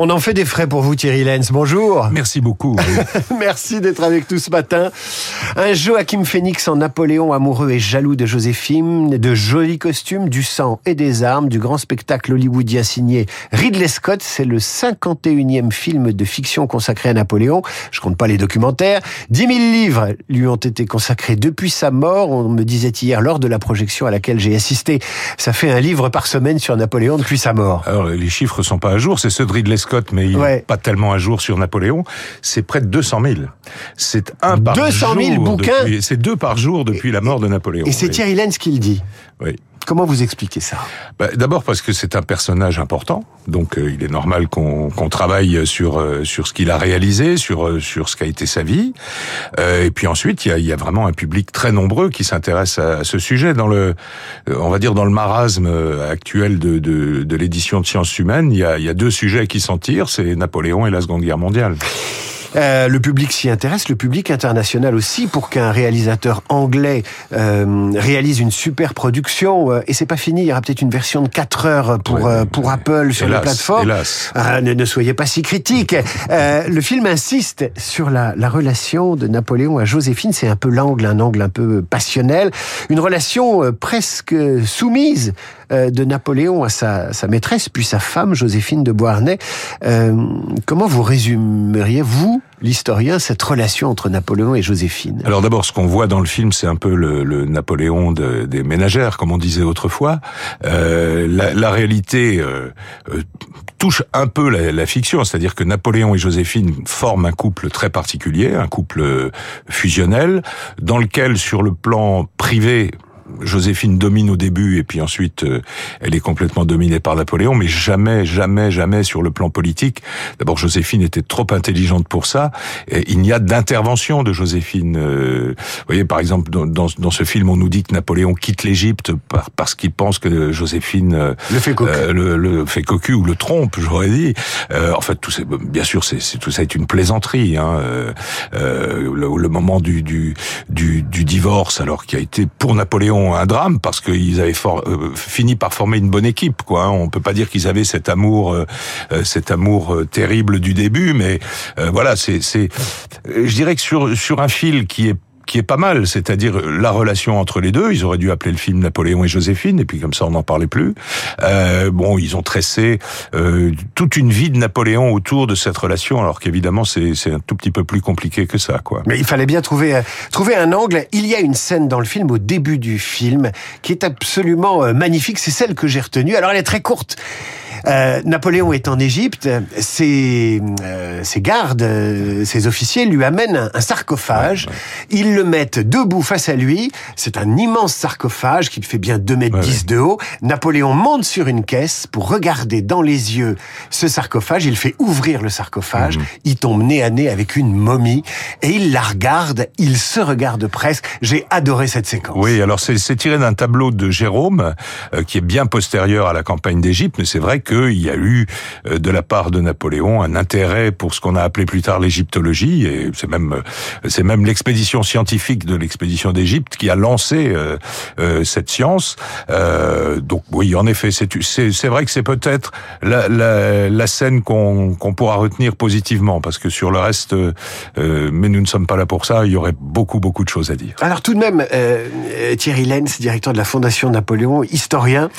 On en fait des frais pour vous, Thierry Lenz. Bonjour. Merci beaucoup. Merci d'être avec nous ce matin. Un Joachim Phoenix en Napoléon amoureux et jaloux de Joséphine, de jolis costumes, du sang et des armes, du grand spectacle hollywoodien signé Ridley Scott. C'est le 51e film de fiction consacré à Napoléon. Je compte pas les documentaires. 10 000 livres lui ont été consacrés depuis sa mort. On me disait hier lors de la projection à laquelle j'ai assisté. Ça fait un livre par semaine sur Napoléon depuis sa mort. Alors, les chiffres sont pas à jour. C'est ceux de Ridley Scott, mais il n'est pas tellement à jour sur Napoléon. C'est près de 200 000. C'est un par 200 000 bouquins. C'est deux par jour depuis la mort de Napoléon. Et c'est Thierry Lenz qui le dit. Oui. Comment vous expliquez ça? Bah, D'abord parce que c'est un personnage important, donc euh, il est normal qu'on travaille sur euh, sur ce qu'il a réalisé, sur euh, sur ce qu'a été sa vie. et puis ensuite, il y a, y a, vraiment un public très nombreux qui s'intéresse à, ce sujet. Dans le, on va dire dans le marasme actuel de, de, de l'édition de Sciences Humaines, il y a, il y a deux sujets qui s'en tirent, c'est Napoléon et la Seconde Guerre mondiale. Euh, le public s'y intéresse, le public international aussi, pour qu'un réalisateur anglais euh, réalise une super production. Euh, et c'est pas fini, il y aura peut-être une version de 4 heures pour euh, pour Apple sur la plateforme. Ah, ne, ne, soyez pas si critique. le film insiste sur la, la relation de Napoléon à Joséphine. C'est un peu l'angle, un angle un peu passionnel, une relation presque soumise de Napoléon à sa, sa, maîtresse, puis sa femme, Joséphine de Beauharnais. Euh, comment vous résumeriez, vous, l'historien, cette relation entre Napoléon et Joséphine? Alors d'abord, ce qu'on voit dans le film, c'est un peu le, le Napoléon de, des ménagères, comme on disait autrefois. Euh, la, la, réalité euh, euh, touche un peu la, la fiction, c'est-à-dire que Napoléon et Joséphine forment un couple très particulier, un couple fusionnel, dans lequel, sur le plan privé, Joséphine domine au début et puis ensuite euh, elle est complètement dominée par Napoléon, mais jamais, jamais, jamais sur le plan politique. D'abord, Joséphine était trop intelligente pour ça. Et il n'y a d'intervention de Joséphine. Euh, vous voyez, par exemple, dans, dans, ce film, on nous dit que Napoléon quitte l'Égypte par, parce qu'il pense que Joséphine euh, le fait cocu, le, fait cocu ou le trompe, j'aurais dit. en fait, tout bien sûr, c'est tout ça est une plaisanterie. Hein. Le, le, moment du, du, du, du divorce, alors qui a été pour Napoléon un drame parce qu'ils avaient euh, fini par former une bonne équipe. Quoi. Hein. On peut pas dire qu'ils avaient cet amour, euh, euh, cet amour terrible du début, mais voilà, c'est, c'est, je dirais que sur sur un fil qui est qui est pas mal, c'est-à-dire la relation entre les deux. Ils auraient dû appeler le film Napoléon et Joséphine, et puis comme ça on n'en parlait plus. Euh, bon, ils ont tressé euh, toute une vie de Napoléon autour de cette relation, alors qu'évidemment c'est un tout petit peu plus compliqué que ça, quoi. Mais il fallait bien trouver euh, trouver un angle. Il y a une scène dans le film au début du film qui est absolument euh, magnifique. C'est celle que j'ai retenue. Alors elle est très courte. Euh, Napoléon est en Égypte, ses, euh, ses gardes, euh, ses officiers lui amènent un, sarcophage. Ils le mettent debout face à lui. C'est un immense sarcophage qui fait bien 2 mètres 10 de haut. Napoléon monte sur une caisse pour regarder dans les yeux ce sarcophage. Il fait ouvrir le sarcophage. Mhm. Il tombe nez à nez avec une momie et il la regarde. Il se regarde presque. J'ai adoré cette séquence. Oui, alors c'est tiré d'un tableau de Jérôme qui est bien postérieur à la campagne d'Égypte, mais c'est vrai que qu'il y a eu euh, de la part de Napoléon un intérêt pour ce qu'on a appelé plus tard l'égyptologie, et c'est même euh, c'est même l'expédition scientifique de l'expédition d'Égypte qui a lancé euh, cette science. donc oui, en effet, c'est c'est vrai que c'est peut-être la, la, la, scène qu'on qu'on pourra retenir positivement, parce que sur le reste, mais nous ne sommes pas là pour ça. Il y aurait beaucoup beaucoup de choses à dire. Alors tout de même, Thierry Lenz, directeur de la Fondation Napoléon, historien,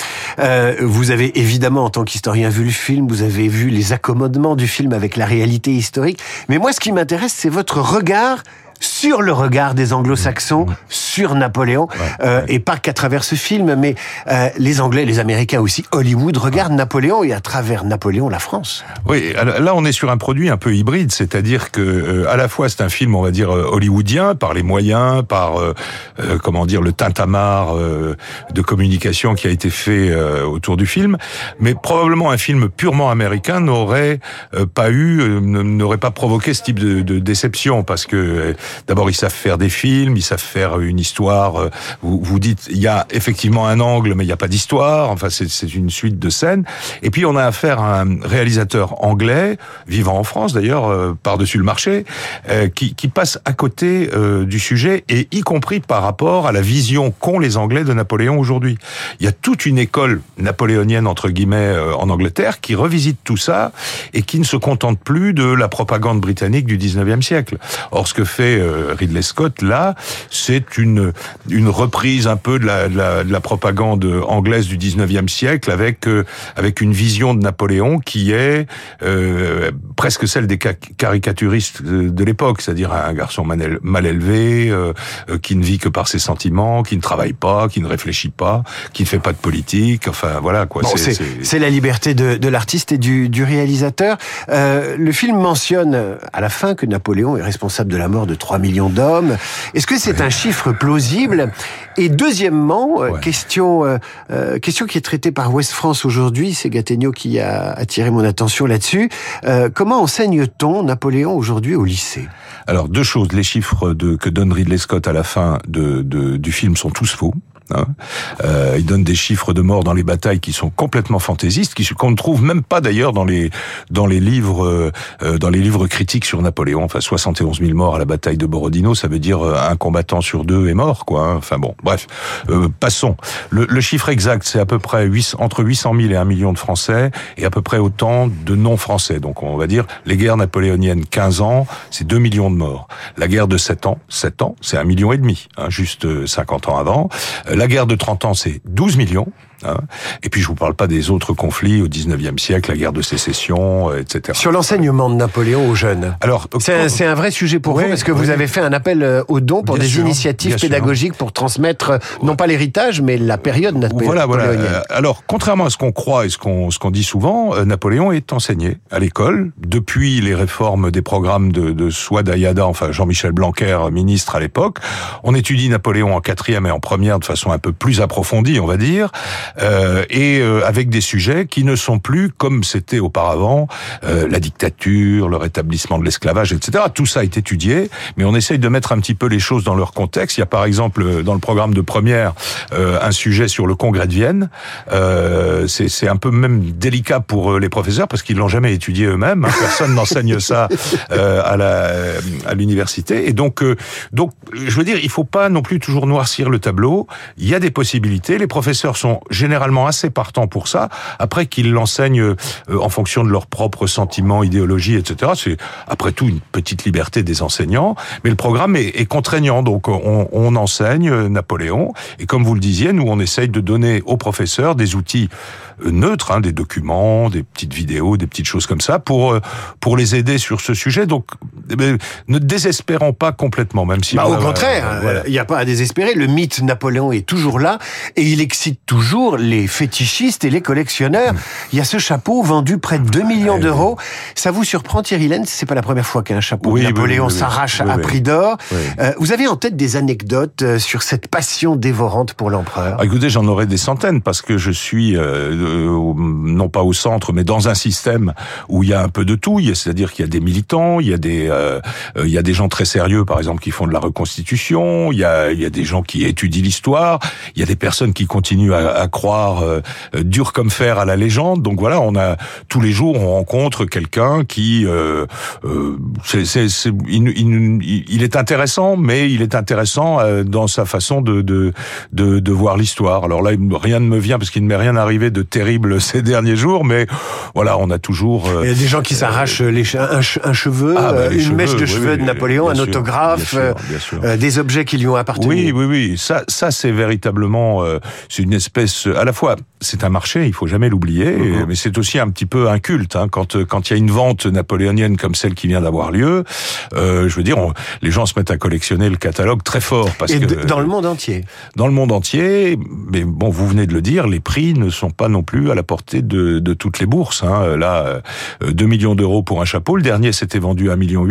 vous avez évidemment en tant qu'historien historien vu le film, vous avez vu les accommodements du film avec la réalité historique. Mais moi, ce qui m'intéresse, c'est votre regard sur le regard des anglo-saxons sur Napoléon, euh, et pas qu'à travers ce film, mais euh, les Anglais, les Américains aussi, Hollywood regardent Napoléon et à travers Napoléon la France. Oui, là on est sur un produit un peu hybride, c'est-à-dire que euh, à la fois c'est un film, on va dire hollywoodien par les moyens, par comment dire le tintamarre de communication qui a été fait autour du film, mais probablement un film purement américain n'aurait pas eu, n'aurait pas provoqué ce type de, de déception parce que d'abord ils savent faire des films, ils savent faire une histoire. Vous, vous dites, il y a effectivement un angle, mais il n'y a pas d'histoire. Enfin, c'est une suite de scènes. Et puis on a affaire à un réalisateur anglais, vivant en France d'ailleurs, par-dessus le marché, qui, qui passe à côté du sujet et y compris par rapport à la vision qu'ont les Anglais de Napoléon aujourd'hui. Il y a toute une école napoléonienne entre guillemets en Angleterre qui revisite tout ça et qui ne se contente plus de la propagande britannique du 19e siècle. Or, ce que fait euh, Ridley Scott là, c'est une une reprise un peu de la, de la, de la propagande anglaise du 19e siècle avec euh, avec une vision de Napoléon qui est euh, presque celle des caricaturistes de, l'époque, c'est-à-dire un garçon mal, élevé, euh, qui ne vit que par ses sentiments, qui ne travaille pas, qui ne réfléchit pas, qui ne fait pas de politique. Enfin, voilà quoi. Bon, c'est la liberté de, de l'artiste et du, du réalisateur. Euh, le film mentionne à la fin que Napoléon est responsable de la mort de 3 millions d'hommes. Est-ce que c'est un chiffre plausible? Et deuxièmement, euh, question euh, question qui est traitée par Ouest France aujourd'hui, c'est Gattegno qui a attiré mon attention là-dessus. comment enseigne-t-on Napoléon aujourd'hui au lycée? Alors deux choses, les chiffres de, que donne Ridley Scott à la fin de, de, du film sont tous faux. Hein. Euh, il donne des chiffres de morts dans les batailles qui sont complètement fantaisistes, qui qu'on ne trouve même pas d'ailleurs dans les dans les livres euh, dans les livres critiques sur Napoléon. Enfin, 71 000 morts à la bataille de Borodino, ça veut dire euh, un combattant sur deux est mort, quoi. Hein. Enfin bon, bref, euh, passons. Le, le, chiffre exact, c'est à peu près 8, entre 800 000 et 1 million de Français, et à peu près autant de non-Français. Donc on va dire les guerres napoléoniennes, 15 ans, c'est 2 millions de morts. La guerre de 7 ans, 7 ans, c'est un million et demi, hein, juste 50 ans avant. La guerre de 30 ans, c'est 12 millions. Hein. Et puis je vous parle pas des autres conflits au 19e siècle, la guerre de sécession, euh, etc. Sur l'enseignement de Napoléon aux jeunes. Alors, c'est un, vrai sujet pour vous parce que vous avez fait un appel euh, aux dons pour des initiatives pédagogiques pour transmettre euh, non pas l'héritage mais la période napoléonienne. Voilà, voilà. Alors, contrairement à ce qu'on croit et ce qu'on ce qu'on dit souvent, Napoléon est enseigné à l'école depuis les réformes des programmes de, de Swad Ayada, enfin Jean-Michel Blanquer, ministre à l'époque. On étudie Napoléon en quatrième et en première de façon un peu plus approfondie, on va dire. Euh, et euh, avec des sujets qui ne sont plus comme c'était auparavant, euh, la dictature, le rétablissement de l'esclavage, etc. Tout ça est étudié, mais on essaye de mettre un petit peu les choses dans leur contexte. Il y a par exemple dans le programme de première un sujet sur le congrès de Vienne. C'est un peu même délicat pour les professeurs parce qu'ils l'ont jamais étudié eux-mêmes. Hein. Personne n'enseigne ça à la à l'université. Et donc donc je veux dire, il faut pas non plus toujours noircir le tableau. Il y a des possibilités. Les professeurs sont généralement assez partants pour ça. Après qu'ils l'enseignent euh, en fonction de leurs propres sentiments, idéologies, etc. C'est après tout une petite liberté des enseignants, mais le programme est, est contraignant. Donc on, on, enseigne Napoléon et comme vous le disiez, nous on essaye de donner aux professeurs des outils euh, neutres, hein, des documents, des petites vidéos, des petites choses comme ça pour euh, pour les aider sur ce sujet. Donc eh ne désespérons pas complètement, même si bah, au contraire, il n'y a pas à désespérer. Le mythe Napoléon est toujours là et il excite toujours les fétichistes et les collectionneurs. Il y a ce chapeau vendu près de 2 millions d'euros. Ça vous surprend, Thierry Lenz C'est pas la première fois qu'un chapeau de Napoléon s'arrache à prix d'or. Euh, vous avez en tête des anecdotes euh, sur cette passion dévorante pour l'empereur? Ah, Écoutez, j'en aurais des centaines parce que je suis euh, non pas au centre, mais dans un système où il y a un peu de tout. C'est-à-dire qu'il y a des militants, il y a des il y a des gens très sérieux, par exemple, qui font de la reconstitution. Il y a il y a des gens qui étudient l'histoire. Il y a des personnes qui continuent à, à croire euh, dur comme fer à la légende. Donc voilà, on a tous les jours on rencontre quelqu'un qui euh, euh c'est, c'est, c'est il, il, il, est intéressant, mais il est intéressant euh, dans sa façon de de, de, de voir l'histoire. Alors là, rien ne me vient parce qu'il ne m'est rien arrivé de terrible ces derniers jours, mais voilà, on a toujours. il y a des gens qui s'arrachent les un, un, cheveu, ah, bah, une mèche de cheveux de Napoléon, un autographe, des objets qui lui ont appartenu. Oui, oui, oui. Ça, ça c'est véritablement c'est une espèce à la fois c'est un marché, il faut jamais l'oublier, mhm. mais c'est aussi un petit peu un culte. Hein, quand quand il y a une vente napoléonienne comme celle qui vient d'avoir lieu, euh, je veux dire, les gens se mettent à collectionner le catalogue très fort parce que dans le monde entier. Dans le monde entier, mais bon, vous venez de le dire, les prix ne sont pas non plus à la portée de, de toutes les bourses. Hein. Là, 2 euh, millions d'euros pour un chapeau. Le dernier s'était vendu à 1,8 million.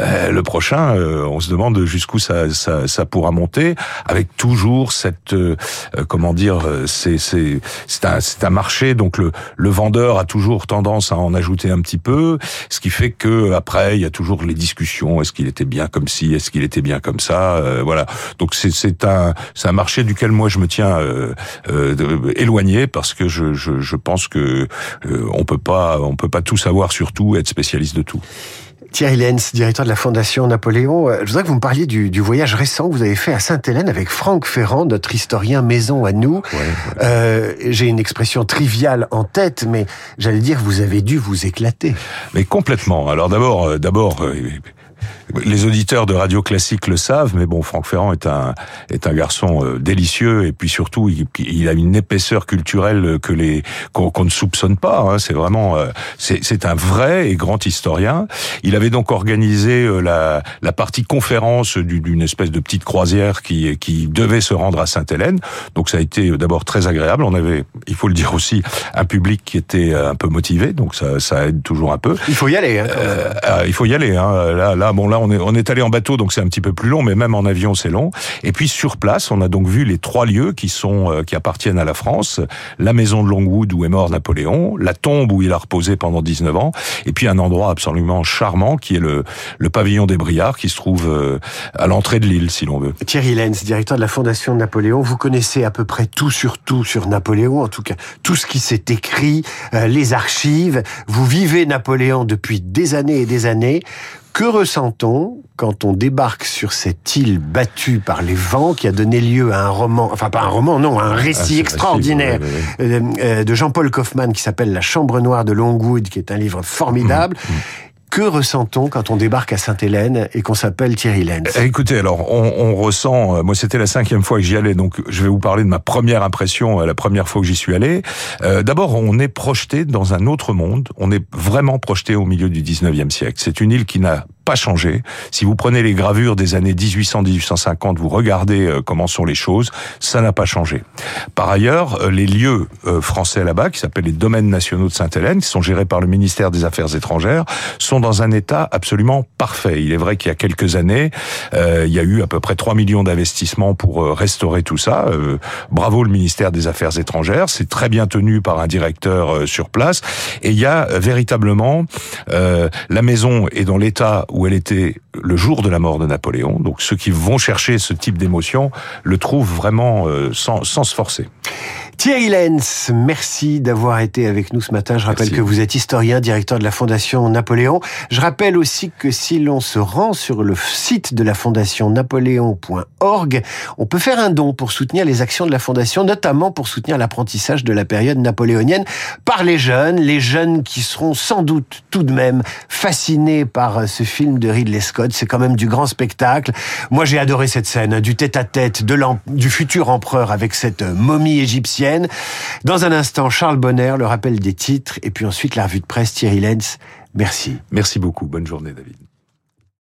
Euh, le prochain, euh, on se demande jusqu'où ça, ça, ça pourra monter, avec toujours cette comment dire c'est c'est c'est un un marché donc le le vendeur a toujours tendance à en ajouter un petit peu, ce qui fait que après il y a toujours les discussions. Est-ce qu'il était bien comme ci, est-ce qu'il était bien comme ça, voilà. Donc c'est un c'est un marché duquel moi je me tiens éloigné parce que je je, je pense que on peut pas on peut pas tout savoir sur tout, être spécialiste de tout. Thierry Lenz, directeur de la Fondation Napoléon, euh, je voudrais que vous me parliez du, du voyage récent que vous avez fait à Sainte-Hélène avec Franck Ferrand, notre historien maison à nous. Euh, J'ai une expression triviale en tête, mais j'allais dire, vous avez dû vous éclater. Mais complètement. Alors d'abord, euh, d'abord, euh, les auditeurs de radio classique le savent, mais bon, Franck Ferrand est un est un garçon euh, délicieux et puis surtout il, il a une épaisseur culturelle que les qu'on ne soupçonne pas. Hein. C'est vraiment euh, c'est c'est un vrai et grand historien. Il avait donc organisé euh, la la partie conférence d'une espèce de petite croisière qui qui devait se rendre à Sainte-Hélène. Donc ça a été d'abord très agréable. On avait, il faut le dire aussi, un public qui était un peu motivé, donc ça ça aide toujours un peu. Il faut y aller. Hein, il faut y aller. Hein. Là là bon là on est, allé en bateau, donc c'est un petit peu plus long, mais même en avion, c'est long. Et puis sur place, on a donc vu les trois lieux qui sont euh, qui appartiennent à la France la maison de Longwood où est mort Napoléon, la tombe où il a reposé pendant 19 ans, et puis un endroit absolument charmant qui est le, le pavillon des Briards, qui se trouve euh, à l'entrée de l'île, si l'on veut. Thierry Lenz, directeur de la Fondation de Napoléon, vous connaissez à peu près tout sur tout sur Napoléon, en tout cas tout ce qui s'est écrit, euh, les archives. Vous vivez Napoléon depuis des années et des années. Que ressent-on quand on débarque sur cette île battue par les vents qui a donné lieu à un roman, enfin pas un roman, non, un récit extraordinaire euh, euh, de Jean-Paul Kaufmann qui s'appelle La Chambre Noire de Longwood, qui est un livre formidable. Mmh, mmh. Que ressent-on quand on débarque à Sainte-Hélène et qu'on s'appelle Thierry Lenz? Eh, Écoutez, alors on, on ressent. Euh, moi, c'était la cinquième fois que j'y allais, donc je vais vous parler de ma première impression, la première fois que j'y suis allé. Euh, D'abord, on est projeté dans un autre monde. On est vraiment projeté au milieu du 19e siècle. C'est une île qui n'a pas changé. Si vous prenez les gravures des années 1800-1850, vous regardez euh, comment sont les choses, ça n'a pas changé. Par ailleurs, euh, les lieux euh, français là-bas, qui s'appellent les domaines nationaux de Sainte-Hélène, qui sont gérés par le ministère des Affaires étrangères, sont dans un état absolument parfait. Il est vrai qu'il y a quelques années, il y a eu à peu près 3 millions d'investissements pour restaurer tout ça. bravo le ministère des Affaires étrangères, c'est très bien tenu par un directeur sur place. Et il y a véritablement la maison est dans l'état où elle était le jour de la mort de Napoléon. Donc ceux qui vont chercher ce type d'émotion le trouvent vraiment euh, sans, sans se forcer. Thierry Lenz, merci d'avoir été avec nous ce matin. Je rappelle que vous êtes historien, directeur de la Fondation Napoléon. Je rappelle aussi que si l'on se rend sur le site de la Fondation napoléon.org, on peut faire un don pour soutenir les actions de la Fondation, notamment pour soutenir l'apprentissage de la période napoléonienne par les jeunes, les jeunes qui seront sans doute tout de même fascinés par ce film de Ridley Scott. C'est quand même du grand spectacle. Moi, j'ai adoré cette scène, du tête-à-tête de du futur empereur avec cette momie égyptienne dans un instant, Charles Bonner, le rappel des titres, et puis ensuite la revue de presse Thierry Lenz. Merci. Merci beaucoup. Bonne journée, David.